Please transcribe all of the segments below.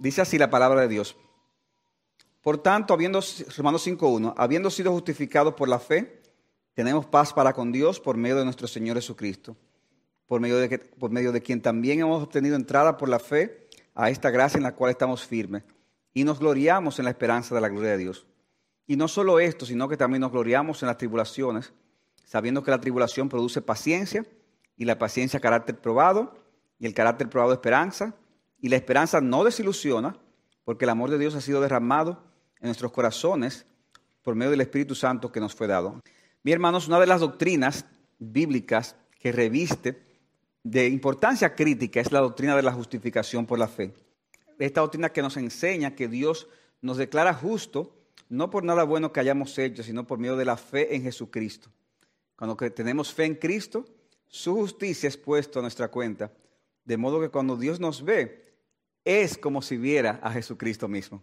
Dice así la palabra de Dios. Por tanto, habiendo, Romanos 5.1, habiendo sido justificados por la fe, tenemos paz para con Dios por medio de nuestro Señor Jesucristo, por medio de, por medio de quien también hemos obtenido entrada por la fe a esta gracia en la cual estamos firmes y nos gloriamos en la esperanza de la gloria de Dios. Y no solo esto, sino que también nos gloriamos en las tribulaciones, sabiendo que la tribulación produce paciencia y la paciencia carácter probado y el carácter probado esperanza y la esperanza no desilusiona porque el amor de Dios ha sido derramado en nuestros corazones por medio del Espíritu Santo que nos fue dado. Mi hermanos, una de las doctrinas bíblicas que reviste de importancia crítica es la doctrina de la justificación por la fe. Esta doctrina que nos enseña que Dios nos declara justo no por nada bueno que hayamos hecho, sino por medio de la fe en Jesucristo. Cuando tenemos fe en Cristo, su justicia es puesta a nuestra cuenta, de modo que cuando Dios nos ve, es como si viera a Jesucristo mismo.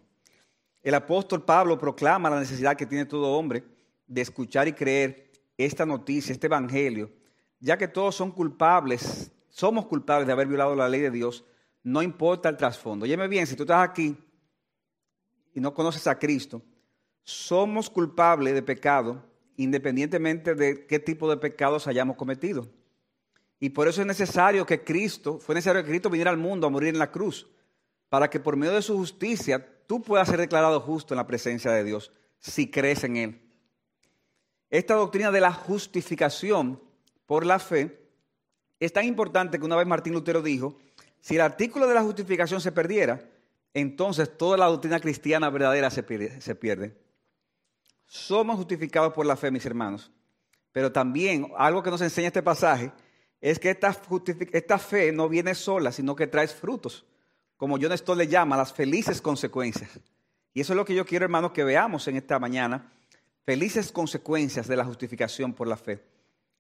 El apóstol Pablo proclama la necesidad que tiene todo hombre de escuchar y creer esta noticia, este evangelio, ya que todos son culpables, somos culpables de haber violado la ley de Dios, no importa el trasfondo. Óyeme bien, si tú estás aquí y no conoces a Cristo, somos culpables de pecado independientemente de qué tipo de pecados hayamos cometido. Y por eso es necesario que Cristo, fue necesario que Cristo viniera al mundo a morir en la cruz, para que por medio de su justicia tú puedas ser declarado justo en la presencia de Dios, si crees en Él. Esta doctrina de la justificación por la fe es tan importante que una vez Martín Lutero dijo, si el artículo de la justificación se perdiera, entonces toda la doctrina cristiana verdadera se pierde. Somos justificados por la fe, mis hermanos. Pero también algo que nos enseña este pasaje es que esta, esta fe no viene sola, sino que trae frutos. Como John Stott le llama, las felices consecuencias. Y eso es lo que yo quiero, hermanos, que veamos en esta mañana. Felices consecuencias de la justificación por la fe.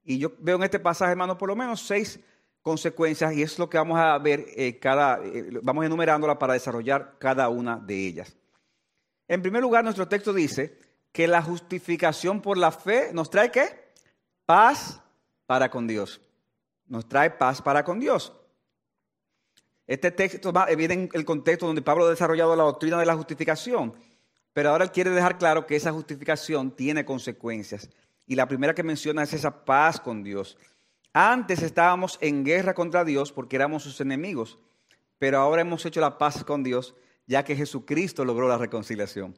Y yo veo en este pasaje, hermanos, por lo menos seis consecuencias y es lo que vamos a ver eh, cada, eh, vamos enumerándola para desarrollar cada una de ellas. En primer lugar, nuestro texto dice que la justificación por la fe nos trae qué? Paz para con Dios. Nos trae paz para con Dios. Este texto viene en el contexto donde Pablo ha desarrollado la doctrina de la justificación, pero ahora él quiere dejar claro que esa justificación tiene consecuencias. Y la primera que menciona es esa paz con Dios. Antes estábamos en guerra contra Dios porque éramos sus enemigos, pero ahora hemos hecho la paz con Dios ya que Jesucristo logró la reconciliación.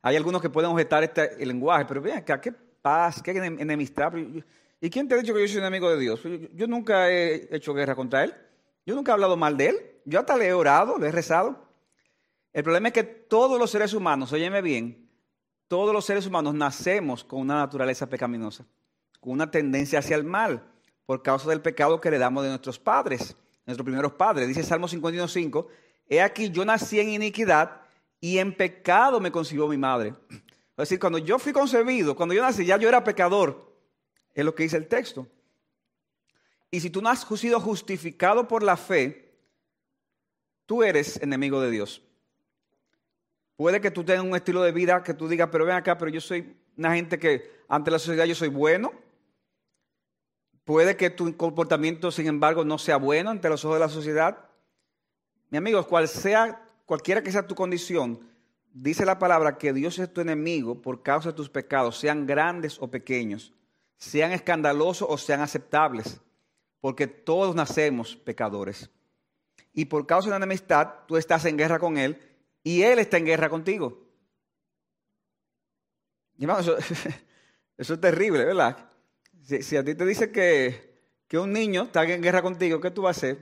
Hay algunos que pueden objetar este, lenguaje, pero vean acá, qué paz, qué enemistad. ¿Y quién te ha dicho que yo soy enemigo de Dios? Yo, nunca he hecho guerra contra Él. Yo nunca he hablado mal de Él. Yo hasta le he orado, le he rezado. El problema es que todos los seres humanos, óyeme bien, todos los seres humanos nacemos con una naturaleza pecaminosa, con una tendencia hacia el mal, por causa del pecado que heredamos de nuestros padres, nuestros primeros padres. Dice Salmo 51.5, he aquí yo nací en iniquidad y en pecado me concibió mi madre. Es decir, cuando yo fui concebido, cuando yo nací, ya yo era pecador. Es lo que dice el texto. Y si tú no has sido justificado por la fe, tú eres enemigo de Dios. Puede que tú tengas un estilo de vida que tú digas, pero ven acá, pero yo soy una gente que ante la sociedad yo soy bueno. Puede que tu comportamiento, sin embargo, no sea bueno ante los ojos de la sociedad. Mi amigo, cual sea cualquiera que sea tu condición, dice la palabra que Dios es tu enemigo por causa de tus pecados, sean grandes o pequeños, sean escandalosos o sean aceptables, porque todos nacemos pecadores. Y por causa de una enemistad, tú estás en guerra con Él y Él está en guerra contigo. eso, es terrible, ¿verdad? Si, a ti te dice que, que un niño está en guerra contigo, ¿qué tú vas a hacer?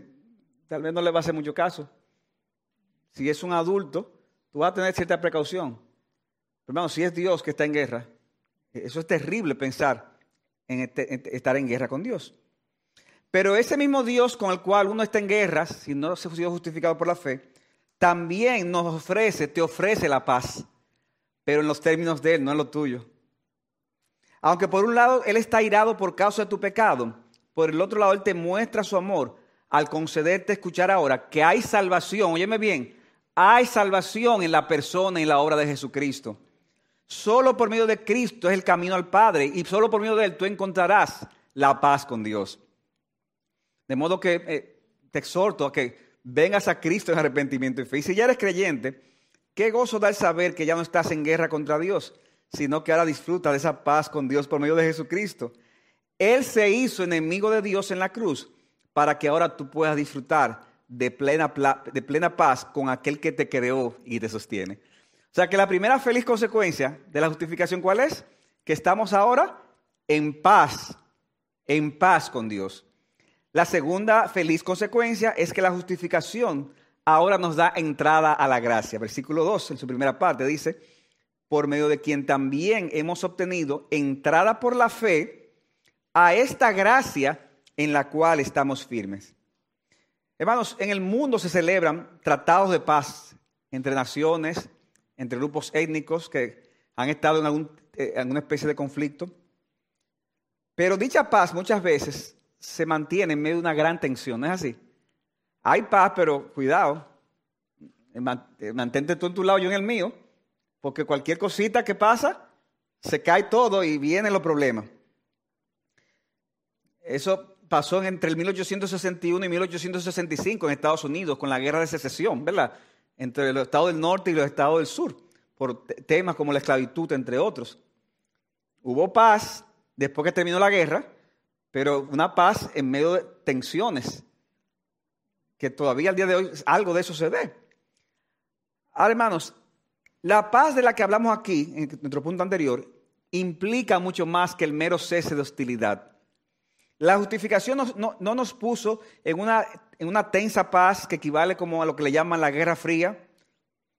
Tal vez no le va a hacer mucho caso si es un adulto, tú vas a tener cierta precaución. Pero hermano, si es Dios que está en guerra, eso es terrible pensar este, en, estar en guerra con Dios. Pero ese mismo Dios con el cual uno está en guerra, si no se ha sido justificado por la fe, también nos ofrece, te ofrece la paz, pero en los términos de Él, no en lo tuyo. Aunque por un lado Él está irado por causa de tu pecado, por el otro lado Él te muestra su amor al concederte escuchar ahora que hay salvación, óyeme bien, hay salvación en la persona y en la obra de Jesucristo. Solo por medio de Cristo es el camino al Padre y solo por medio de Él tú encontrarás la paz con Dios. De modo que eh, te exhorto a que vengas a Cristo en arrepentimiento y fe. Y si ya eres creyente, qué gozo da el saber que ya no estás en guerra contra Dios, sino que ahora disfruta de esa paz con Dios por medio de Jesucristo. Él se hizo enemigo de Dios en la cruz para que ahora tú puedas disfrutar de plena, de plena paz con aquel que te creó y te sostiene. O sea que la primera feliz consecuencia de la justificación, ¿cuál es? Que estamos ahora en paz, en paz con Dios. La segunda feliz consecuencia es que la justificación ahora nos da entrada a la gracia. Versículo 2, en su primera parte, dice, por medio de quien también hemos obtenido entrada por la fe a esta gracia en la cual estamos firmes. Hermanos, en el mundo se celebran tratados de paz entre naciones, entre grupos étnicos que han estado en, eh, alguna especie de conflicto. Pero dicha paz muchas veces se mantiene en medio de una gran tensión, ¿no es así? Hay paz, pero cuidado, eh, eh, mantente tú en tu lado, yo en el mío, porque cualquier cosita que pasa, se cae todo y vienen los problemas. Eso pasó entre el 1861 y 1865 en Estados Unidos con la guerra de secesión, ¿verdad? Entre los estados del norte y los estados del sur, por temas como la esclavitud, entre otros. Hubo paz después que terminó la guerra, pero una paz en medio de tensiones, que todavía al día de hoy algo de eso se ve. Ahora, hermanos, la paz de la que hablamos aquí, en nuestro punto anterior, implica mucho más que el mero cese de hostilidad. La justificación no, nos puso en una, en una tensa paz que equivale como a lo que le llaman la Guerra Fría.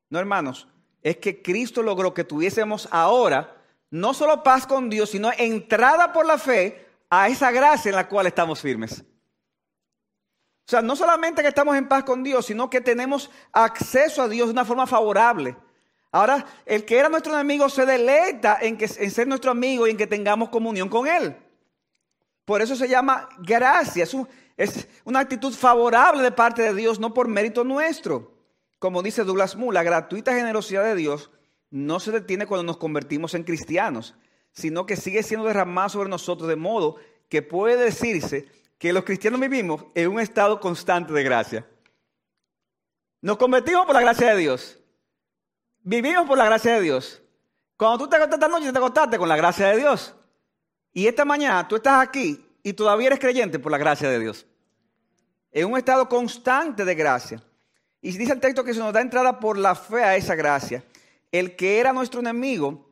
No, hermanos, es que Cristo logró que tuviésemos ahora no solo paz con Dios, sino entrada por la fe a esa gracia en la cual estamos firmes. O sea, no solamente que estamos en paz con Dios, sino que tenemos acceso a Dios de una forma favorable. Ahora, el que era nuestro enemigo se deleita en, que, en ser nuestro amigo y en que tengamos comunión con Él. Por eso se llama gracia. Es, es una actitud favorable de parte de Dios, no por mérito nuestro. Como dice Douglas Moore, la gratuita generosidad de Dios no se detiene cuando nos convertimos en cristianos, sino que sigue siendo derramado sobre nosotros de modo que puede decirse que los cristianos vivimos en un estado constante de gracia. Nos convertimos por la gracia de Dios. Vivimos por la gracia de Dios. Cuando tú te acostaste esta noche, te acostaste con la gracia de Dios. Y esta mañana tú estás aquí y todavía eres creyente por la gracia de Dios. En un estado constante de gracia. Y dice el texto que se nos da entrada por la fe a esa gracia. El que era nuestro enemigo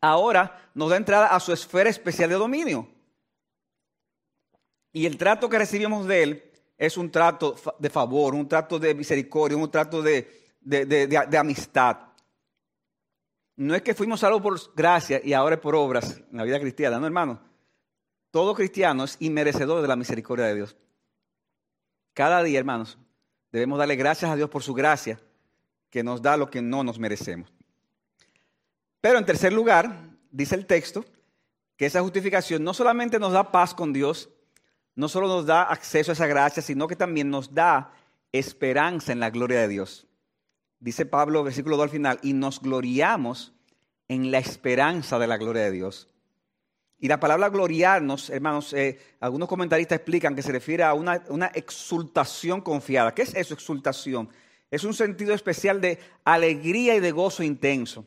ahora nos da entrada a su esfera especial de dominio. Y el trato que recibimos de Él es un trato de favor, un trato de misericordia, un trato de, amistad. No es que fuimos salvos por gracia y ahora por obras en la vida cristiana, no hermano. Todo cristiano es inmerecedor de la misericordia de Dios. Cada día, hermanos, debemos darle gracias a Dios por su gracia, que nos da lo que no nos merecemos. Pero en tercer lugar, dice el texto, que esa justificación no solamente nos da paz con Dios, no solo nos da acceso a esa gracia, sino que también nos da esperanza en la gloria de Dios. Dice Pablo, versículo 2 al final, y nos gloriamos en la esperanza de la gloria de Dios. Y la palabra gloriarnos, hermanos, eh, algunos comentaristas explican que se refiere a una, una exultación confiada. ¿Qué es eso, exultación? Es un sentido especial de alegría y de gozo intenso.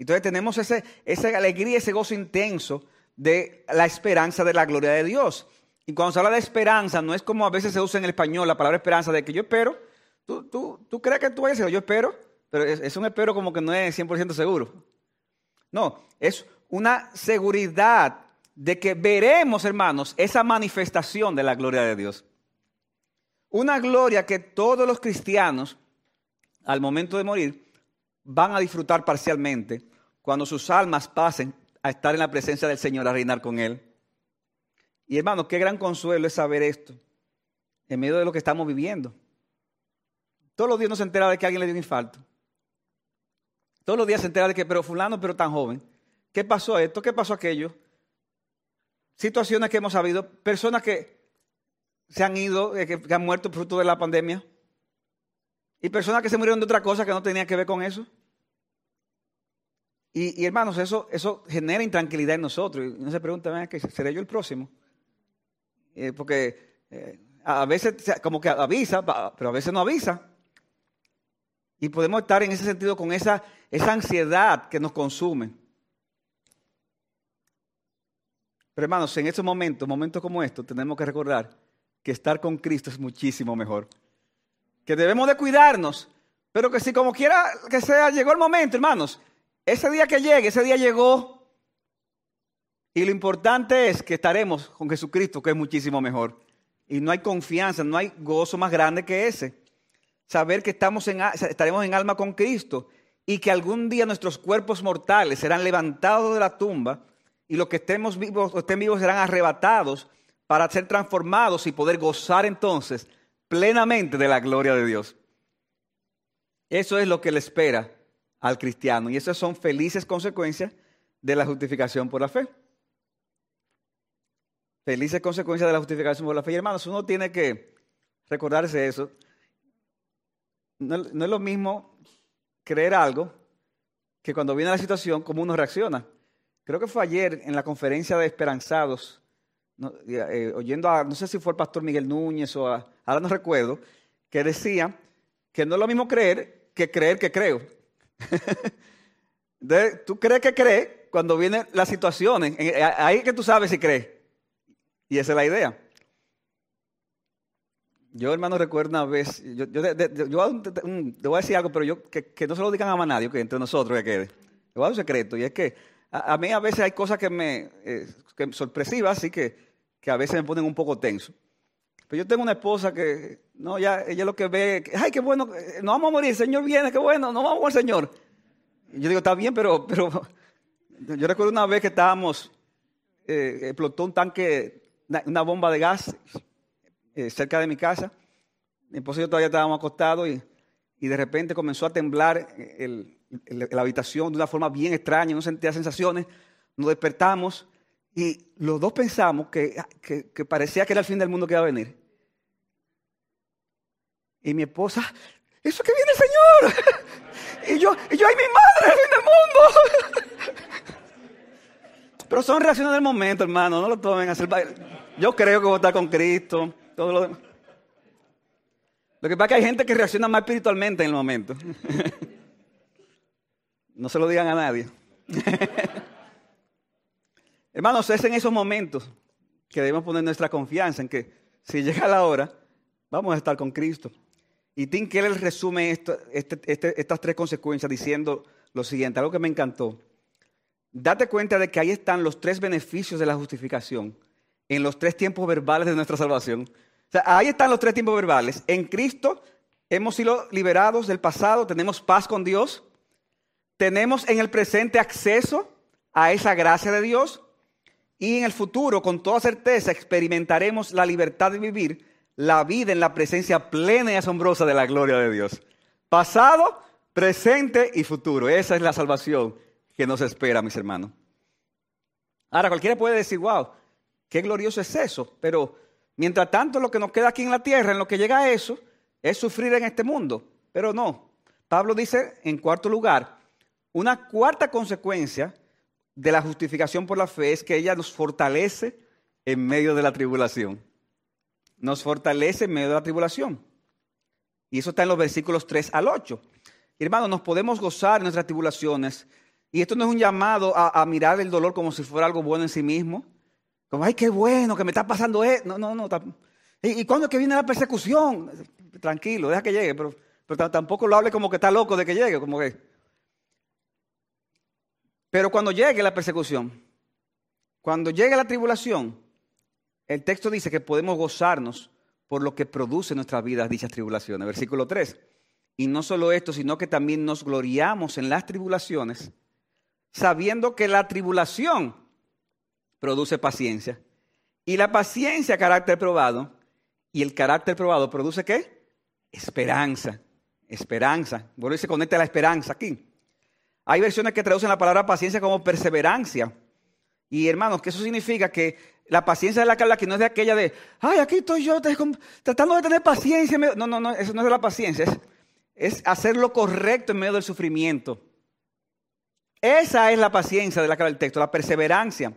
Entonces tenemos ese, esa alegría, ese gozo intenso de la esperanza de la gloria de Dios. Y cuando se habla de esperanza, no es como a veces se usa en el español la palabra esperanza de que yo espero. ¿Tú, tú, tú crees que tú vayas a yo espero? Pero es, un espero como que no es 100% seguro. No, es una seguridad de que veremos, hermanos, esa manifestación de la gloria de Dios. Una gloria que todos los cristianos, al momento de morir, van a disfrutar parcialmente cuando sus almas pasen a estar en la presencia del Señor, a reinar con Él. Y hermanos, qué gran consuelo es saber esto en medio de lo que estamos viviendo. Todos los días nos se entera de que alguien le dio un infarto. Todos los días se entera de que, pero fulano, pero tan joven. ¿Qué pasó esto? ¿Qué pasó aquello? Situaciones que hemos sabido, personas que se han ido, eh, que han muerto fruto de la pandemia. Y personas que se murieron de otra cosa que no tenía que ver con eso. Y, hermanos, eso, eso genera intranquilidad en nosotros. Y uno se pregunta, ¿seré yo el próximo? Eh, porque eh, A veces como que avisa, pero a veces no avisa. Y podemos estar en ese sentido con esa, esa ansiedad que nos consume. Pero hermanos, en estos momentos, momentos como estos, tenemos que recordar que estar con Cristo es muchísimo mejor. Que debemos de cuidarnos, pero que si como quiera que sea, llegó el momento, hermanos, ese día que llegue, ese día llegó. Y lo importante es que estaremos con Jesucristo, que es muchísimo mejor. Y no hay confianza, no hay gozo más grande que ese. Saber que estamos en, estaremos en alma con Cristo y que algún día nuestros cuerpos mortales serán levantados de la tumba y los que estemos vivos, estén vivos serán arrebatados para ser transformados y poder gozar entonces plenamente de la gloria de Dios. Eso es lo que le espera al cristiano y esas son felices consecuencias de la justificación por la fe. Felices consecuencias de la justificación por la fe. Y hermanos, uno tiene que recordarse eso. No, es lo mismo creer algo que cuando viene la situación, cómo uno reacciona. Creo que fue ayer en la conferencia de esperanzados eh, oyendo a, no sé si fue el pastor Miguel Núñez o ahora no recuerdo, que decía que no es lo mismo creer que creer que creo. tú crees que crees cuando vienen las situaciones, ahí que tú sabes si crees. Y esa es la idea. Yo, hermano, recuerdo una vez, yo, yo, te voy a decir algo, pero yo que, no se lo digan a nadie, que entre nosotros que quede. Le voy a un secreto, y es que a, mí a veces hay cosas que me eh, que sorpresivas, así que que a veces me ponen un poco tenso. Pero yo tengo una esposa que, no, ya, ella lo que ve, ay, qué bueno, eh, no vamos a morir, el Señor viene, qué bueno, no vamos al Señor. Y yo digo, está bien, pero, pero yo recuerdo una vez que estábamos, eh, explotó un tanque, una bomba de gas eh, cerca de mi casa. Mi esposa y yo todavía estábamos acostados y, y de repente comenzó a temblar la habitación de una forma bien extraña, no sentía sensaciones. Nos despertamos y los dos pensamos que, parecía que era el fin del mundo que iba a venir. Y mi esposa, eso que viene el Señor. y yo, y yo, ay, mi madre, el fin del mundo. Pero son reacciones del momento, hermano, no lo tomen a hacer. Yo creo que voy a estar con Cristo, todo lo demás. Lo que pasa es que hay gente que reacciona más espiritualmente en el momento. no se lo digan a nadie. Hermanos, es en esos momentos que debemos poner nuestra confianza en que si llega la hora, vamos a estar con Cristo. Y Tim Keller resume este, este, estas tres consecuencias diciendo lo siguiente, algo que me encantó. Date cuenta de que ahí están los tres beneficios de la justificación, en los tres tiempos verbales de nuestra salvación. O sea, ahí están los tres tiempos verbales. En Cristo hemos sido liberados del pasado, tenemos paz con Dios, tenemos en el presente acceso a esa gracia de Dios y en el futuro, con toda certeza, experimentaremos la libertad de vivir la vida en la presencia plena y asombrosa de la gloria de Dios. Pasado, presente y futuro. Esa es la salvación que nos espera, mis hermanos. Ahora, cualquiera puede decir, wow, qué glorioso es eso. Pero mientras tanto, lo que nos queda aquí en la tierra, en lo que llega a eso, es sufrir en este mundo. Pero no. Pablo dice, en cuarto lugar, una cuarta consecuencia de la justificación por la fe es que ella nos fortalece en medio de la tribulación. Nos fortalece en medio de la tribulación. Y eso está en los versículos 3 al 8. Hermanos, nos podemos gozar en nuestras tribulaciones. Y esto no es un llamado a, mirar el dolor como si fuera algo bueno en sí mismo. Como, ay, qué bueno que me está pasando esto. No, no, no. ¿Y, cuándo es que viene la persecución? Tranquilo, deja que llegue. Pero, pero tampoco lo hable como que está loco de que llegue. Como que, pero cuando llegue la persecución, cuando llegue la tribulación, el texto dice que podemos gozarnos por lo que produce en nuestras vidas dichas tribulaciones. Versículo 3. Y no solo esto, sino que también nos gloriamos en las tribulaciones, sabiendo que la tribulación produce paciencia. Y la paciencia, carácter probado. Y el carácter probado produce qué? Esperanza. Esperanza. Bueno, se conecta la esperanza aquí. Hay versiones que traducen la palabra paciencia como perseverancia. Y hermanos, que eso significa que la paciencia de la que no es de aquella de, ay, aquí estoy yo tratando de tener paciencia. No, no, no, eso no es la paciencia, es, es hacer lo correcto en medio del sufrimiento. Esa es la paciencia de la que habla el texto, la perseverancia.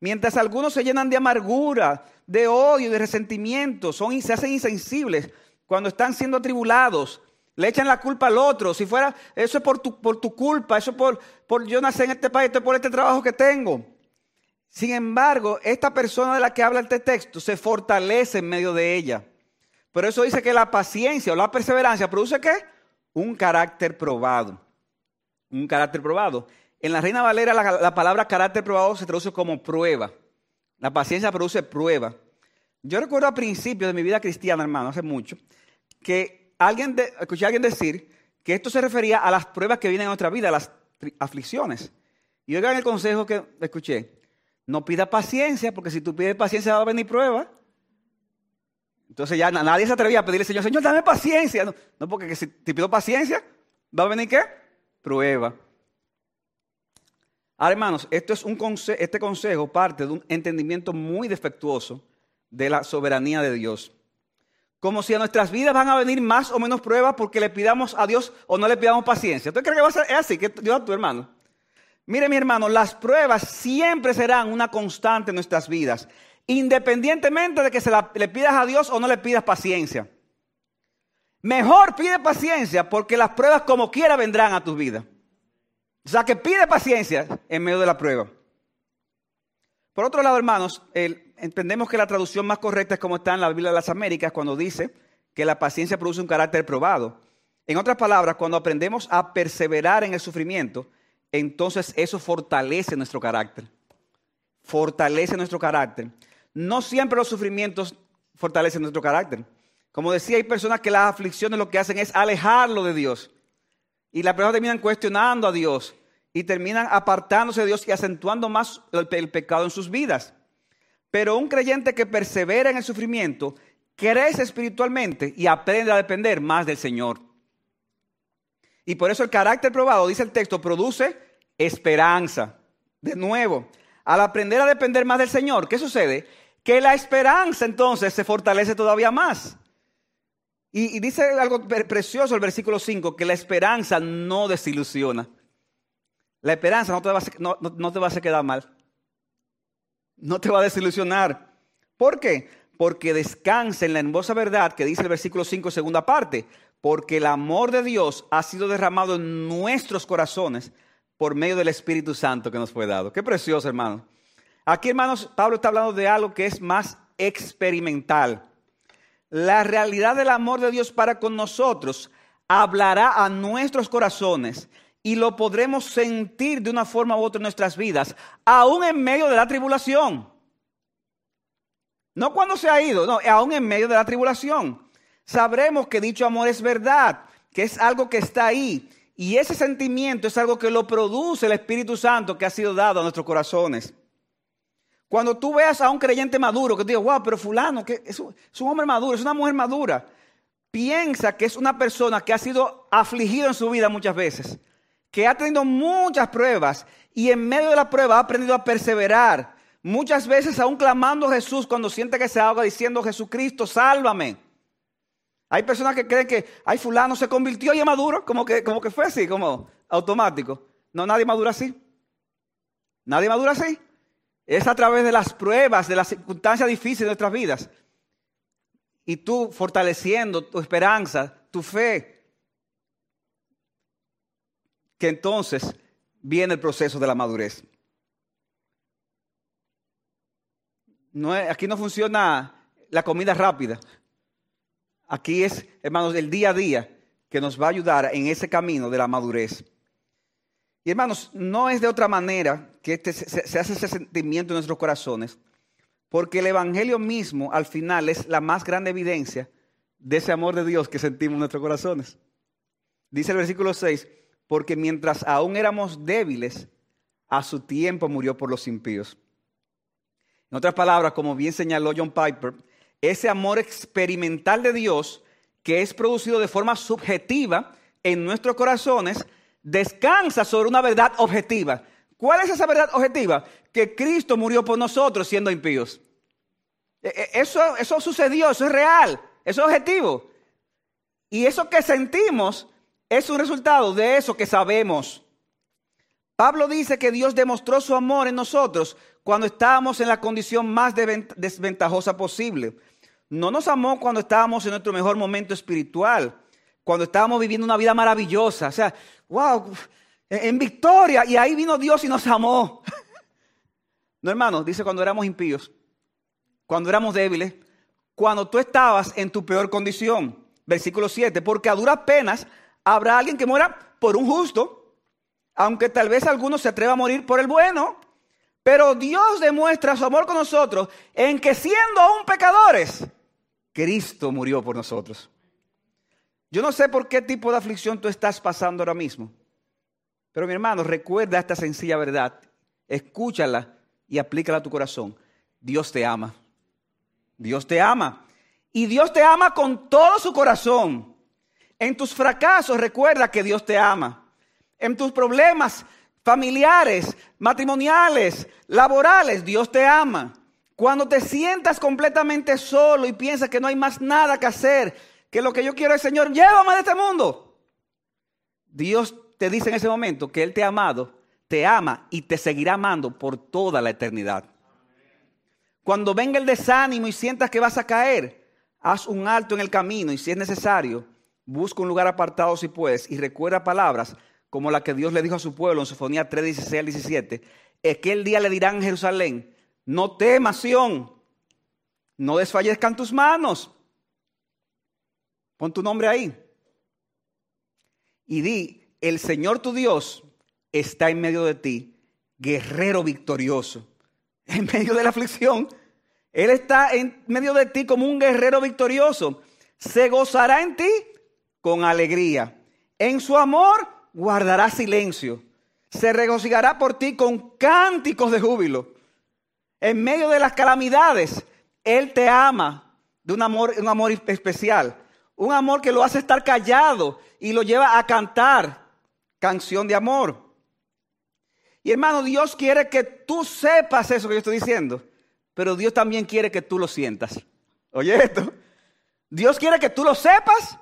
Mientras algunos se llenan de amargura, de odio, de resentimiento, son, se hacen insensibles cuando están siendo atribulados, le echan la culpa al otro. Si fuera, eso es por tu, por tu culpa, eso es por, por yo nací en este país, esto es por este trabajo que tengo. Sin embargo, esta persona de la que habla este texto se fortalece en medio de ella. Por eso dice que la paciencia o la perseverancia produce qué? Un carácter probado. Un carácter probado. En la Reina Valera la, la palabra carácter probado se traduce como prueba. La paciencia produce prueba. Yo recuerdo a principios de mi vida cristiana, hermano, hace mucho, que alguien escuché a alguien decir que esto se refería a las pruebas que vienen en nuestra vida, a las aflicciones. Y oigan el consejo que escuché. No pida paciencia, porque si tú pides paciencia va a venir prueba. Entonces ya nadie se atrevía a pedirle, Señor, Señor, dame paciencia. No, porque si te pido paciencia, va a venir qué? Prueba. Ahora, hermanos, esto es un este consejo parte de un entendimiento muy defectuoso de la soberanía de Dios. Como si a nuestras vidas van a venir más o menos pruebas porque le pidamos a Dios o no le pidamos paciencia. ¿Tú crees que va a ser así? Que Dios a tu hermano. Mire, mi hermano, las pruebas siempre serán una constante en nuestras vidas, independientemente de que se le pidas a Dios o no le pidas paciencia. Mejor pide paciencia porque las pruebas como quiera vendrán a tu vida. O sea que pide paciencia en medio de la prueba. Por otro lado, hermanos, entendemos que la traducción más correcta es como está en la Biblia de las Américas cuando dice que la paciencia produce un carácter probado. En otras palabras, cuando aprendemos a perseverar en el sufrimiento, entonces eso fortalece nuestro carácter. Fortalece nuestro carácter. No siempre los sufrimientos fortalecen nuestro carácter. Como decía, hay personas que las aflicciones lo que hacen es alejarlo de Dios. Y las personas terminan cuestionando a Dios y terminan apartándose de Dios y acentuando más el, pecado en sus vidas. Pero un creyente que persevera en el sufrimiento crece espiritualmente y aprende a depender más del Señor. Y por eso el carácter probado, dice el texto, produce esperanza. De nuevo, al aprender a depender más del Señor, ¿qué sucede? Que la esperanza entonces se fortalece todavía más. Y, dice algo precioso el versículo 5, que la esperanza no desilusiona. La esperanza no te, va a, no, te va a hacer quedar mal. No te va a desilusionar. ¿Por qué? Porque descansa en la hermosa verdad que dice el versículo 5, segunda parte. Porque el amor de Dios ha sido derramado en nuestros corazones por medio del Espíritu Santo que nos fue dado. Qué precioso, hermano. Aquí, hermanos, Pablo está hablando de algo que es más experimental. La realidad del amor de Dios para con nosotros hablará a nuestros corazones y lo podremos sentir de una forma u otra en nuestras vidas, aún en medio de la tribulación. No cuando se ha ido, no, aún en medio de la tribulación. Sabremos que dicho amor es verdad, que es algo que está ahí. Y ese sentimiento es algo que lo produce el Espíritu Santo que ha sido dado a nuestros corazones. Cuando tú veas a un creyente maduro que te diga, wow, pero fulano, que es un hombre maduro, es una mujer madura, piensa que es una persona que ha sido afligido en su vida muchas veces que ha tenido muchas pruebas y en medio de la prueba ha aprendido a perseverar. Muchas veces aún clamando a Jesús cuando siente que se ahoga diciendo, Jesucristo, sálvame. Hay personas que creen que, ay, fulano se convirtió y es maduro, como que, como que fue así, como automático. No, nadie madura así. Nadie madura así. Es a través de las pruebas, de las circunstancias difíciles de nuestras vidas. Y tú fortaleciendo tu esperanza, tu fe, que entonces viene el proceso de la madurez. Aquí no funciona la comida rápida. Aquí es, hermanos, el día a día que nos va a ayudar en ese camino de la madurez. Y hermanos, no es de otra manera que este, se, se hace ese sentimiento en nuestros corazones, porque el Evangelio mismo al final es la más grande evidencia de ese amor de Dios que sentimos en nuestros corazones. Dice el versículo 6, porque mientras aún éramos débiles, a su tiempo murió por los impíos. En otras palabras, como bien señaló John Piper, ese amor experimental de Dios que es producido de forma subjetiva en nuestros corazones, descansa sobre una verdad objetiva. ¿Cuál es esa verdad objetiva? Que Cristo murió por nosotros siendo impíos. E, e, eso, eso sucedió, eso es real, eso es objetivo. Y eso que sentimos es un resultado de eso que sabemos. Pablo dice que Dios demostró su amor en nosotros cuando estábamos en la condición más desventajosa posible. No nos amó cuando estábamos en nuestro mejor momento espiritual, cuando estábamos viviendo una vida maravillosa. O sea, wow, en victoria. Y ahí vino Dios y nos amó. No, hermano, dice cuando éramos impíos, cuando éramos débiles, cuando tú estabas en tu peor condición. Versículo 7, porque a duras penas habrá alguien que muera por un justo, aunque tal vez alguno se atreva a morir por el bueno. Pero Dios demuestra su amor con nosotros en que siendo aún pecadores, Cristo murió por nosotros. Yo no sé por qué tipo de aflicción tú estás pasando ahora mismo. Pero mi hermano, recuerda esta sencilla verdad. Escúchala y aplícala a tu corazón. Dios te ama. Dios te ama. Y Dios te ama con todo su corazón. En tus fracasos recuerda que Dios te ama. En tus problemas familiares, matrimoniales, laborales, Dios te ama. Cuando te sientas completamente solo y piensas que no hay más nada que hacer, que lo que yo quiero es, Señor, llévame de este mundo. Dios te dice en ese momento que Él te ha amado, te ama y te seguirá amando por toda la eternidad. Cuando venga el desánimo y sientas que vas a caer, haz un alto en el camino y si es necesario, busca un lugar apartado si puedes y recuerda palabras como la que Dios le dijo a su pueblo en Sofonía 3, 16 al 17. Aquel día le dirán en Jerusalén, no temas, Sión, no desfallezcan tus manos. Pon tu nombre ahí. Y di, el Señor tu Dios está en medio de ti, guerrero victorioso. En medio de la aflicción, Él está en medio de ti como un guerrero victorioso. Se gozará en ti con alegría. En su amor guardará silencio. Se regocijará por ti con cánticos de júbilo. En medio de las calamidades, Él te ama de un amor, un amor especial. Un amor que lo hace estar callado y lo lleva a cantar canción de amor. Y hermano, Dios quiere que tú sepas eso que yo estoy diciendo, pero Dios también quiere que tú lo sientas. Oye esto, Dios quiere que tú lo sepas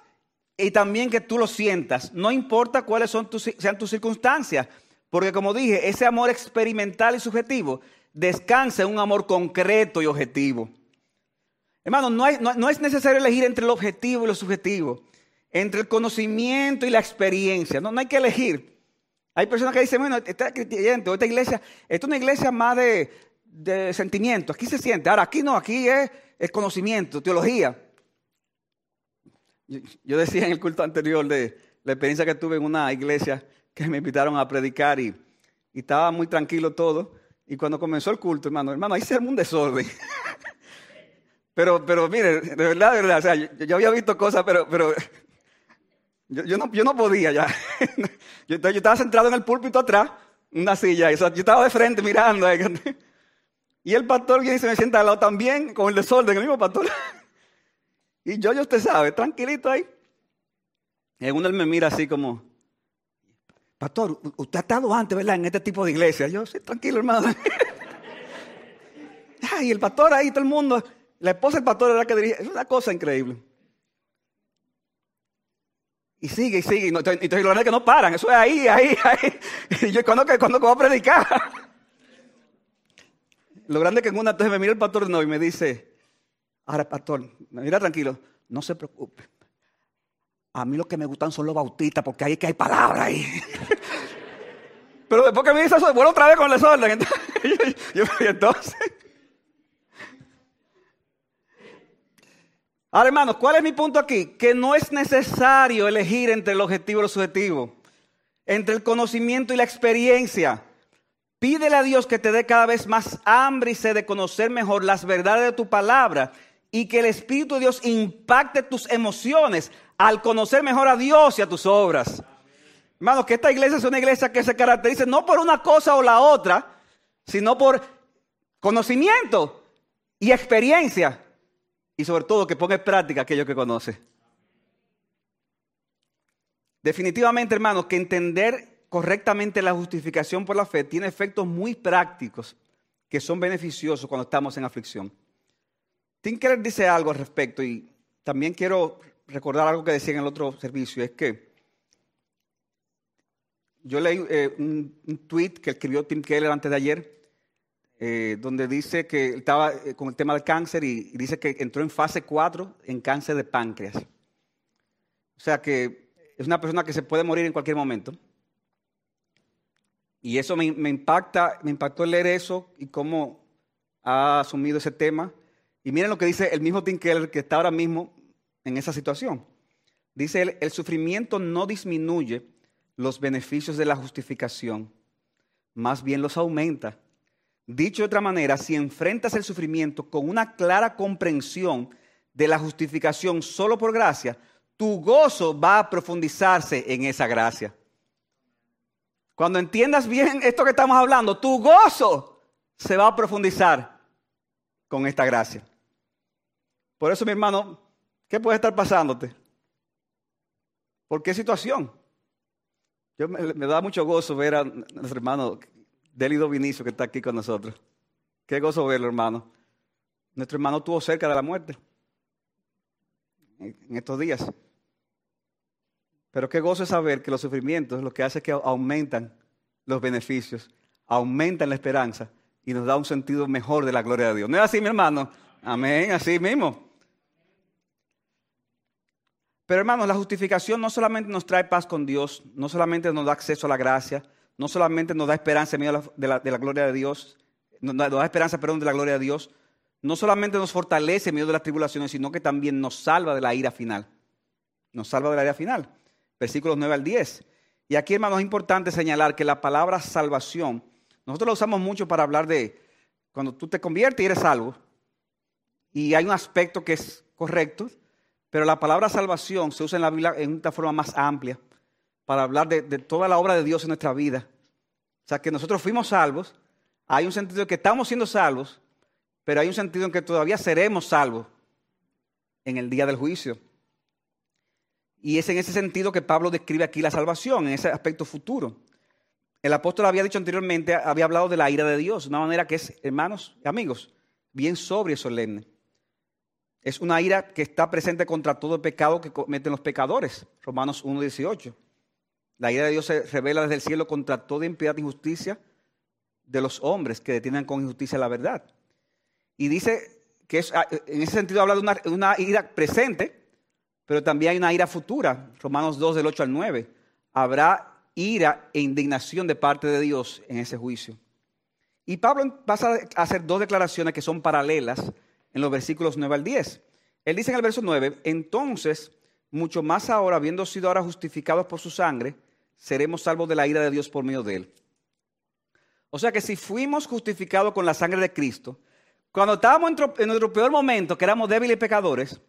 y también que tú lo sientas. No importa cuáles son tus, sean tus circunstancias, porque como dije, ese amor experimental y subjetivo descansa en un amor concreto y objetivo. Hermano, no, es necesario elegir entre lo objetivo y lo subjetivo, entre el conocimiento y la experiencia. No, no hay que elegir. Hay personas que dicen, bueno, esta, esta iglesia, esta es una iglesia más de, de sentimiento. Aquí se siente. Ahora, aquí no, aquí es, el conocimiento, teología. Yo, decía en el culto anterior de la experiencia que tuve en una iglesia que me invitaron a predicar y, estaba muy tranquilo todo. Y cuando comenzó el culto, hermano, hermano, ahí se armó un desorden. pero, pero mire, de verdad, de verdad, o sea, yo, había visto cosas, pero, pero yo, no, yo no podía ya. yo, estaba centrado en el púlpito atrás, una silla, yo estaba de frente mirando. y el pastor viene y se me sienta al lado también, con el desorden, el mismo pastor. y yo, yo usted sabe, tranquilito ahí. Y uno él me mira así como, pastor, usted ha estado antes, ¿verdad? En este tipo de iglesia. Yo, sí, tranquilo, hermano. y el pastor ahí, todo el mundo, la esposa del pastor era la que dirige. Es una cosa increíble. Y sigue, y sigue. Y, y, lo grande que no paran. Eso es ahí, ahí, ahí. Y yo, ¿cuándo, cuando voy a predicar? Lo grande que en una entonces me mira el pastor de y me dice, ahora pastor, mira tranquilo, no se preocupe. A mí lo que me gustan son los bautistas, porque ahí que hay palabras ahí. Pero después que me dice eso, vuelvo otra vez con el desorden. entonces Ahora, hermanos, ¿cuál es mi punto aquí? Que no es necesario elegir entre el objetivo y lo subjetivo, entre el conocimiento y la experiencia. Pídele a Dios que te dé cada vez más hambre y sed de conocer mejor las verdades de tu palabra y que el Espíritu de Dios impacte tus emociones al conocer mejor a Dios y a tus obras. Hermanos, que esta iglesia es una iglesia que se caracteriza no por una cosa o la otra, sino por conocimiento y experiencia y sobre todo que ponga en práctica aquello que conoce. Definitivamente, hermanos, que entender correctamente la justificación por la fe tiene efectos muy prácticos que son beneficiosos cuando estamos en aflicción. Tinker dice algo al respecto y también quiero recordar algo que decía en el otro servicio, es que yo leí eh, un, tweet que escribió Tim Keller antes de ayer, eh, donde dice que estaba eh, con el tema del cáncer y, y, dice que entró en fase 4 en cáncer de páncreas. O sea que es una persona que se puede morir en cualquier momento. Y eso me, me impacta, me impactó leer eso y cómo ha asumido ese tema. Y miren lo que dice el mismo Tim Keller que está ahora mismo en esa situación. Dice él, el sufrimiento no disminuye los beneficios de la justificación, más bien los aumenta. Dicho de otra manera, si enfrentas el sufrimiento con una clara comprensión de la justificación solo por gracia, tu gozo va a profundizarse en esa gracia. Cuando entiendas bien esto que estamos hablando, tu gozo se va a profundizar con esta gracia. Por eso, mi hermano, ¿qué puede estar pasándote? ¿Por qué situación? Yo me, da mucho gozo ver a nuestro hermano Delido Vinicio que está aquí con nosotros. Qué gozo verlo, hermano. Nuestro hermano estuvo cerca de la muerte en estos días. Pero qué gozo es saber que los sufrimientos lo que hace es que aumentan los beneficios, aumentan la esperanza y nos da un sentido mejor de la gloria de Dios. ¿No es así, mi hermano? Amén, así mismo. Pero hermanos, la justificación no solamente nos trae paz con Dios, no solamente nos da acceso a la gracia, no solamente nos da esperanza en medio de la, de la, gloria de Dios, nos da, nos da, esperanza, perdón, de la gloria de Dios, no solamente nos fortalece en medio de las tribulaciones, sino que también nos salva de la ira final. Nos salva de la ira final. Versículos 9 al 10. Y aquí, hermanos, es importante señalar que la palabra salvación, nosotros la usamos mucho para hablar de cuando tú te conviertes y eres salvo, y hay un aspecto que es correcto, pero la palabra salvación se usa en la Biblia en una forma más amplia para hablar de, de, toda la obra de Dios en nuestra vida. O sea, que nosotros fuimos salvos, hay un sentido en que estamos siendo salvos, pero hay un sentido en que todavía seremos salvos en el día del juicio. Y es en ese sentido que Pablo describe aquí la salvación, en ese aspecto futuro. El apóstol había dicho anteriormente, había hablado de la ira de Dios, de una manera que es, hermanos amigos, bien sobria y solemne. Es una ira que está presente contra todo el pecado que cometen los pecadores. Romanos 1.18. La ira de Dios se revela desde el cielo contra toda impiedad e injusticia de los hombres que detienen con injusticia la verdad. Y dice que es, ah, en ese sentido habla de una, una, ira presente, pero también hay una ira futura. Romanos 2 del 8 al 9. Habrá ira e indignación de parte de Dios en ese juicio. Y Pablo pasa a hacer dos declaraciones que son paralelas en los versículos 9 al 10. Él dice en el verso 9, entonces, mucho más ahora, habiendo sido ahora justificados por su sangre, seremos salvos de la ira de Dios por medio de él. O sea que si fuimos justificados con la sangre de Cristo, cuando estábamos en nuestro peor momento, que éramos débiles y pecadores,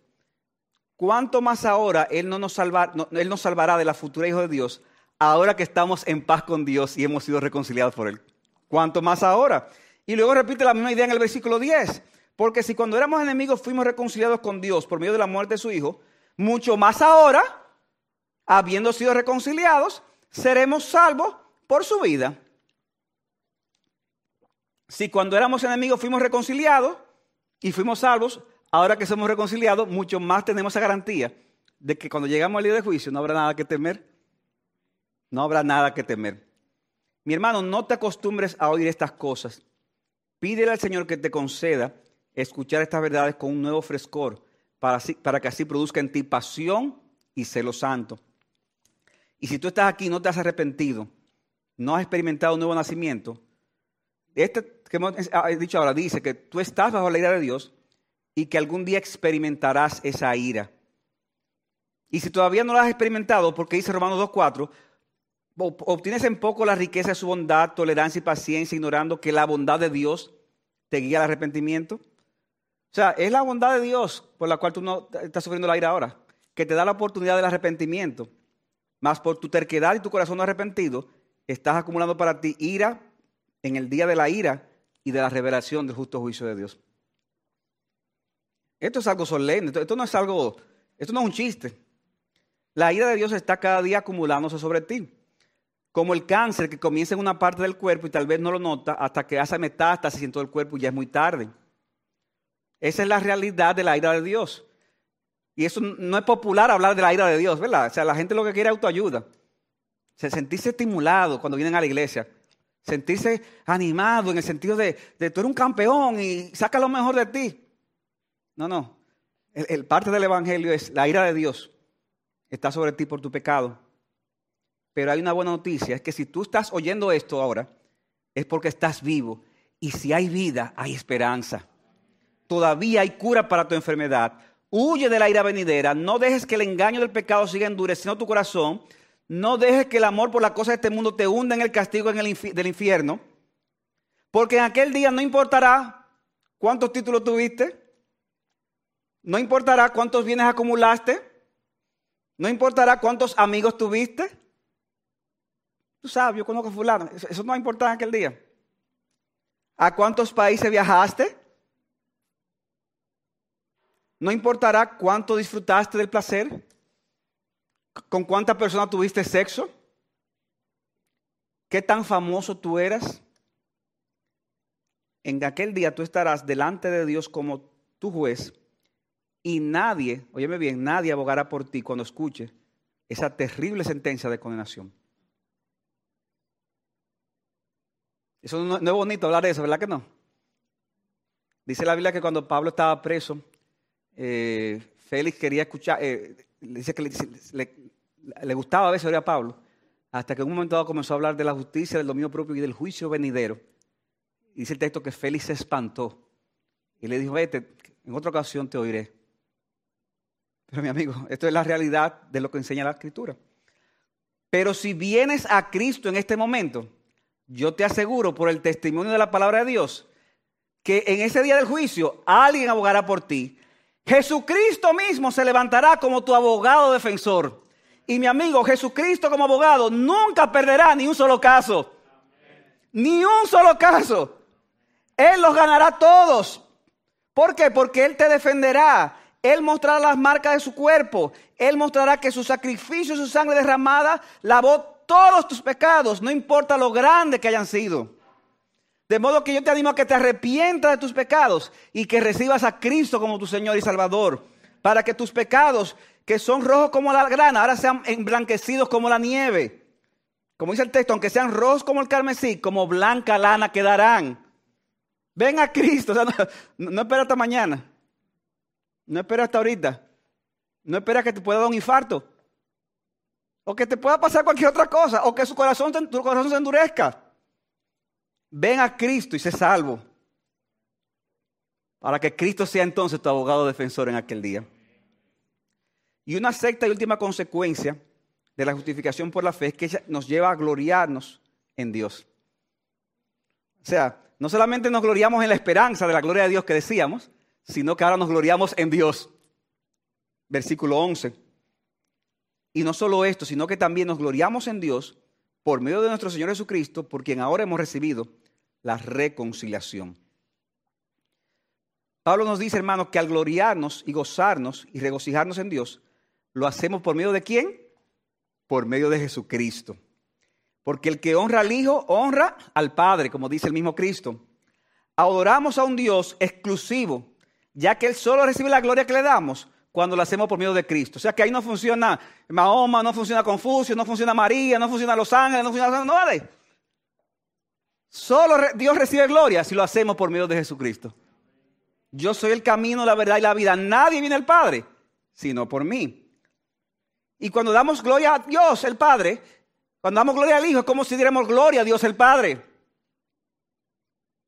¿cuánto más ahora Él, no nos, él nos salvará de la futura hijo de Dios, ahora que estamos en paz con Dios y hemos sido reconciliados por Él? ¿Cuánto más ahora? Y luego repite la misma idea en el versículo 10. Porque si cuando éramos enemigos fuimos reconciliados con Dios por medio de la muerte de su Hijo, mucho más ahora, habiendo sido reconciliados, seremos salvos por su vida. Si cuando éramos enemigos fuimos reconciliados y fuimos salvos, ahora que somos reconciliados, mucho más tenemos esa garantía de que cuando llegamos al día de juicio no habrá nada que temer. No habrá nada que temer. Mi hermano, no te acostumbres a oír estas cosas. Pídele al Señor que te conceda escuchar estas verdades con un nuevo frescor, para, que así produzca en ti pasión y celo santo. Y si tú estás aquí y no te has arrepentido, no has experimentado un nuevo nacimiento, este que hemos dicho ahora dice que tú estás bajo la ira de Dios y que algún día experimentarás esa ira. Y si todavía no la has experimentado, porque dice Romanos 2.4, obtienes en poco la riqueza de su bondad, tolerancia y paciencia, ignorando que la bondad de Dios te guía al arrepentimiento. Sea, es la bondad de Dios por la cual tú no estás sufriendo la ira ahora, que te da la oportunidad del arrepentimiento. Más por tu terquedad y tu corazón no arrepentido, estás acumulando para ti ira en el día de la ira y de la revelación del justo juicio de Dios. Esto es algo solemne, esto no es algo, esto no es un chiste. La ira de Dios está cada día acumulándose sobre ti. Como el cáncer que comienza en una parte del cuerpo y tal vez no lo nota hasta que hace metástasis en todo el cuerpo y ya es muy tarde. Esa es la realidad de la ira de Dios. Y eso no es popular hablar de la ira de Dios, ¿verdad? O sea, la gente lo que quiere es autoayuda. sentirse estimulado cuando vienen a la iglesia, sentirse animado en el sentido de, de tú eres un campeón y saca lo mejor de ti. No, no. El, parte del Evangelio es la ira de Dios está sobre ti por tu pecado. Pero hay una buena noticia, es que si tú estás oyendo esto ahora, es porque estás vivo. Y si hay vida, hay esperanza. Todavía hay cura para tu enfermedad. Huye de la ira venidera. No dejes que el engaño del pecado siga endureciendo tu corazón. No dejes que el amor por la cosa de este mundo te hunda en el castigo del infierno. Porque en aquel día no importará cuántos títulos tuviste. No importará cuántos bienes acumulaste. No importará cuántos amigos tuviste. Tú sabes, yo conozco a fulano. Eso no va a importar en aquel día. ¿A cuántos países viajaste? No importará cuánto disfrutaste del placer. ¿Con cuántas personas tuviste sexo? ¿Qué tan famoso tú eras? En aquel día tú estarás delante de Dios como tu juez y nadie, óyeme bien, nadie abogará por ti cuando escuche esa terrible sentencia de condenación. Eso no, es bonito hablar de eso, ¿verdad que no? Dice la Biblia que cuando Pablo estaba preso, eh, Félix quería escuchar, eh, dice que le, gustaba a veces oír a Pablo, hasta que en un momento dado comenzó a hablar de la justicia, del dominio propio y del juicio venidero. dice el texto que Félix se espantó y le dijo, vete, en otra ocasión te oiré. Pero mi amigo, esto es la realidad de lo que enseña la escritura. Pero si vienes a Cristo en este momento, yo te aseguro por el testimonio de la palabra de Dios, que en ese día del juicio alguien abogará por ti. Jesucristo mismo se levantará como tu abogado defensor. Y mi amigo, Jesucristo como abogado nunca perderá ni un solo caso. Ni un solo caso. Él los ganará todos. ¿Por qué? Porque Él te defenderá. Él mostrará las marcas de su cuerpo. Él mostrará que su sacrificio, su sangre derramada, lavó todos tus pecados, no importa lo grande que hayan sido. De modo que yo te animo a que te arrepientas de tus pecados y que recibas a Cristo como tu Señor y Salvador, para que tus pecados, que son rojos como la grana, ahora sean emblanquecidos como la nieve. Como dice el texto, aunque sean rojos como el carmesí, como blanca lana quedarán. Ven a Cristo, no, no espera hasta mañana. No espera hasta ahorita. No espera que te pueda dar un infarto. O que te pueda pasar cualquier otra cosa. O que su corazón, tu corazón se endurezca. Ven a Cristo y sé salvo. Para que Cristo sea entonces tu abogado defensor en aquel día. Y una sexta y última consecuencia de la justificación por la fe es que nos lleva a gloriarnos en Dios. O sea, no solamente nos gloriamos en la esperanza de la gloria de Dios que decíamos, sino que ahora nos gloriamos en Dios. Versículo 11. Y no solo esto, sino que también nos gloriamos en Dios por medio de nuestro Señor Jesucristo, por quien ahora hemos recibido la reconciliación. Pablo nos dice, hermanos, que al gloriarnos y gozarnos y regocijarnos en Dios, lo hacemos por medio de quién? Por medio de Jesucristo. Porque el que honra al Hijo, honra al Padre, como dice el mismo Cristo. Adoramos a un Dios exclusivo, ya que Él solo recibe la gloria que le damos cuando lo hacemos por medio de Cristo. O sea que ahí no funciona Mahoma, no funciona Confucio, no funciona María, no funciona Los Ángeles, no funciona... No vale. Solo Dios recibe gloria si lo hacemos por medio de Jesucristo. Yo soy el camino, la verdad y la vida. Nadie viene al Padre, sino por mí. Y cuando damos gloria a Dios, el Padre, cuando damos gloria al Hijo, es como si diéramos gloria a Dios el Padre.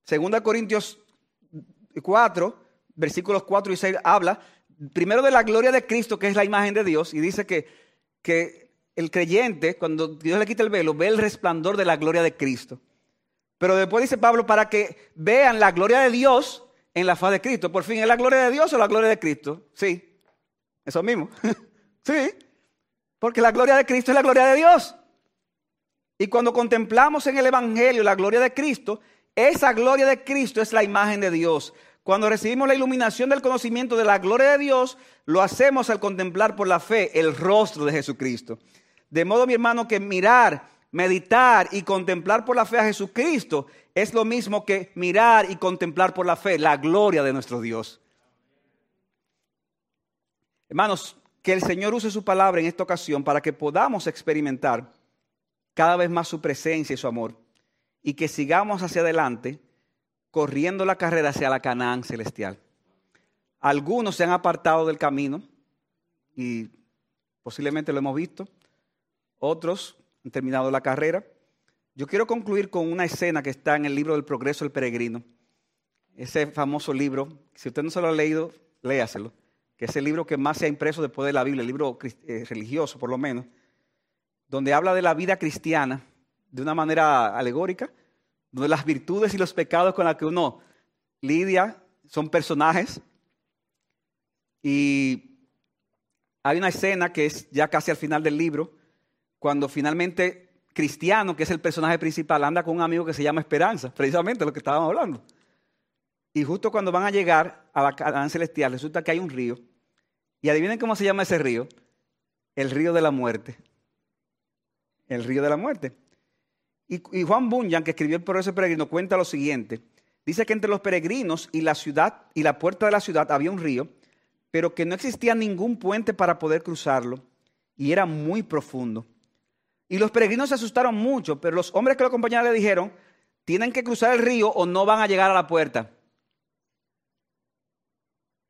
Segunda Corintios 4, versículos 4 y 6 habla primero de la gloria de Cristo, que es la imagen de Dios, y dice que, que el creyente, cuando Dios le quita el velo, ve el resplandor de la gloria de Cristo. Pero después dice Pablo, para que vean la gloria de Dios en la faz de Cristo. Por fin, ¿es la gloria de Dios o la gloria de Cristo? Sí, eso mismo. sí, porque la gloria de Cristo es la gloria de Dios. Y cuando contemplamos en el Evangelio la gloria de Cristo, esa gloria de Cristo es la imagen de Dios. Cuando recibimos la iluminación del conocimiento de la gloria de Dios, lo hacemos al contemplar por la fe el rostro de Jesucristo. De modo, mi hermano, que mirar, meditar y contemplar por la fe a Jesucristo es lo mismo que mirar y contemplar por la fe la gloria de nuestro Dios. Hermanos, que el Señor use su palabra en esta ocasión para que podamos experimentar cada vez más su presencia y su amor. Y que sigamos hacia adelante, corriendo la carrera hacia la Canaán celestial. Algunos se han apartado del camino y posiblemente lo hemos visto. Otros han terminado la carrera. Yo quiero concluir con una escena que está en el libro del Progreso del Peregrino. Ese famoso libro, si usted no se lo ha leído, léaselo, que es el libro que más se ha impreso después de la Biblia, el libro eh, religioso por lo menos, donde habla de la vida cristiana de una manera alegórica, donde las virtudes y los pecados con los que uno lidia son personajes. Y hay una escena que es ya casi al final del libro, cuando finalmente Cristiano, que es el personaje principal, anda con un amigo que se llama Esperanza, precisamente lo que estábamos hablando. Y justo cuando van a llegar a la Canaán celestial, resulta que hay un río. Y adivinen cómo se llama ese río. El río de la muerte. El río de la muerte. Y, Juan Bunyan, que escribió el Progreso Peregrino, cuenta lo siguiente. Dice que entre los peregrinos y la ciudad y la puerta de la ciudad había un río, pero que no existía ningún puente para poder cruzarlo y era muy profundo. Y los peregrinos se asustaron mucho, pero los hombres que lo acompañaban le dijeron, tienen que cruzar el río o no van a llegar a la puerta.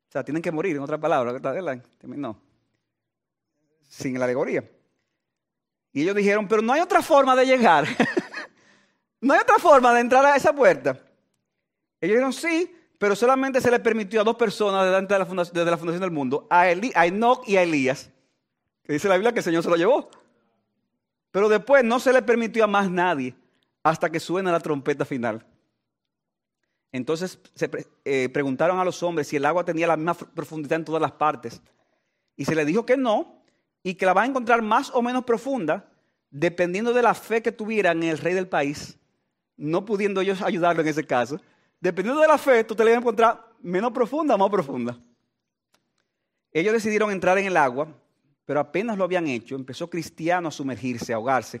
O sea, tienen que morir, en otras palabras, ¿verdad? No. Sin la alegoría. Y ellos dijeron, pero no hay otra forma de llegar. no hay otra forma de entrar a esa puerta. Ellos dijeron, sí, pero solamente se le permitió a dos personas desde la fundación, desde la fundación del mundo, a, a Enoch y a Elías. Que dice la Biblia que el Señor se lo llevó. Pero después no se le permitió a más nadie hasta que suene la trompeta final. Entonces se eh, preguntaron a los hombres si el agua tenía la misma profundidad en todas las partes. Y se les dijo que no, y que la van a encontrar más o menos profunda, dependiendo de la fe que tuvieran en el rey del país, no pudiendo ellos ayudarlo en ese caso. Dependiendo de la fe, tú te la vas a encontrar menos profunda o más profunda. Ellos decidieron entrar en el agua, pero apenas lo habían hecho, empezó Cristiano a sumergirse, a ahogarse,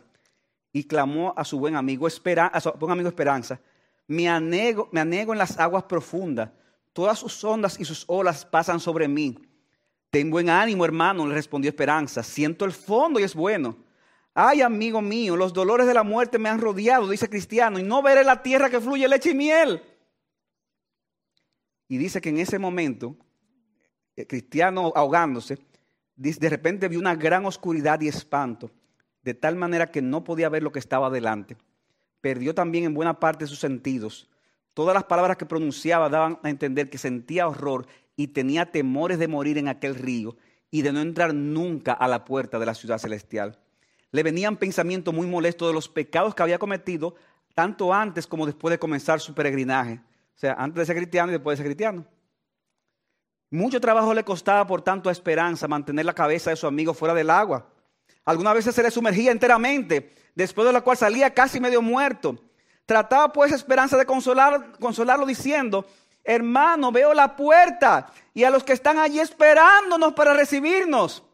y clamó a su buen amigo, a su buen amigo Esperanza me anego, me anego en las aguas profundas. Todas sus ondas y sus olas pasan sobre mí. Ten buen ánimo, hermano, le respondió Esperanza. Siento el fondo y es bueno. Ay, amigo mío, los dolores de la muerte me han rodeado, dice Cristiano, y no veré la tierra que fluye leche y miel. Y dice que en ese momento, Cristiano ahogándose, de repente vio una gran oscuridad y espanto, de tal manera que no podía ver lo que estaba delante perdió también en buena parte sus sentidos. Todas las palabras que pronunciaba daban a entender que sentía horror y tenía temores de morir en aquel río y de no entrar nunca a la puerta de la ciudad celestial. Le venían pensamientos muy molestos de los pecados que había cometido, tanto antes como después de comenzar su peregrinaje. O sea, antes de ser cristiano y después de ser cristiano. Mucho trabajo le costaba, por tanto, a Esperanza mantener la cabeza de su amigo fuera del agua. Algunas veces se le sumergía enteramente después de la cual salía casi medio muerto. Trataba pues esperanza de consolar, consolarlo diciendo, hermano, veo la puerta y a los que están allí esperándonos para recibirnos.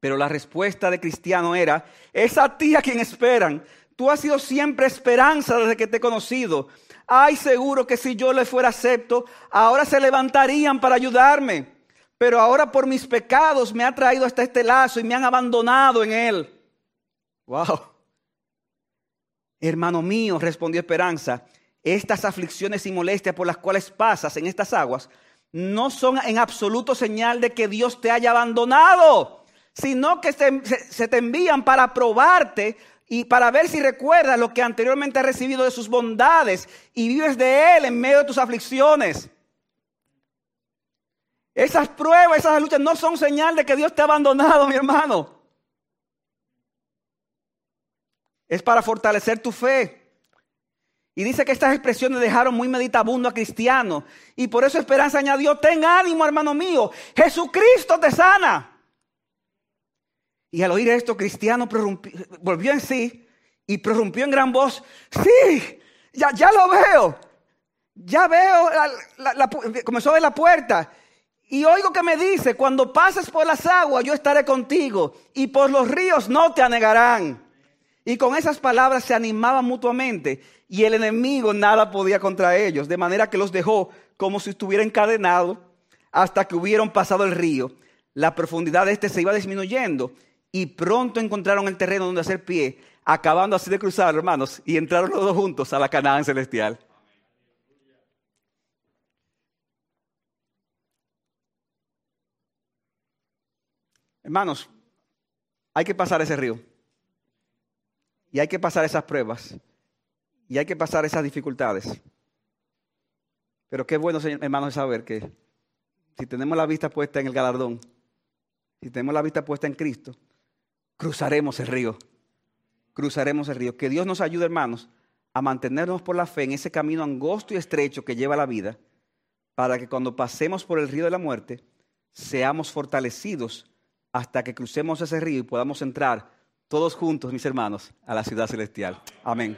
Pero la respuesta de Cristiano era, es a ti a quien esperan. Tú has sido siempre esperanza desde que te he conocido. Ay, seguro que si yo le fuera acepto, ahora se levantarían para ayudarme. Pero ahora por mis pecados me ha traído hasta este lazo y me han abandonado en él. Wow. Hermano mío, respondió Esperanza, estas aflicciones y molestias por las cuales pasas en estas aguas no son en absoluto señal de que Dios te haya abandonado, sino que se, te envían para probarte y para ver si recuerdas lo que anteriormente has recibido de sus bondades y vives de Él en medio de tus aflicciones. Esas pruebas, esas luchas no son señal de que Dios te ha abandonado, mi hermano. es para fortalecer tu fe. Y dice que estas expresiones dejaron muy meditabundo a Cristiano. Y por eso Esperanza añadió, ten ánimo hermano mío, Jesucristo te sana. Y al oír esto, Cristiano volvió en sí y prorrumpió en gran voz, sí, ya, ya lo veo, ya veo, comenzó a ver la puerta. Y oigo que me dice, cuando pases por las aguas, yo estaré contigo, y por los ríos no te anegarán. Y con esas palabras se animaban mutuamente y el enemigo nada podía contra ellos, de manera que los dejó como si estuviera encadenado hasta que hubieron pasado el río. La profundidad de este se iba disminuyendo y pronto encontraron el terreno donde hacer pie acabando así de cruzar, hermanos, y entraron los dos juntos a la Canaán celestial. Hermanos, hay que pasar ese río. Y hay que pasar esas pruebas. Y hay que pasar esas dificultades. Pero qué bueno, hermanos, saber que si tenemos la vista puesta en el galardón, si tenemos la vista puesta en Cristo, cruzaremos el río. Cruzaremos el río. Que Dios nos ayude, hermanos, a mantenernos por la fe en ese camino angosto y estrecho que lleva la vida, para que cuando pasemos por el río de la muerte, seamos fortalecidos hasta que crucemos ese río y podamos entrar todos juntos, mis hermanos, a la ciudad celestial. Amén.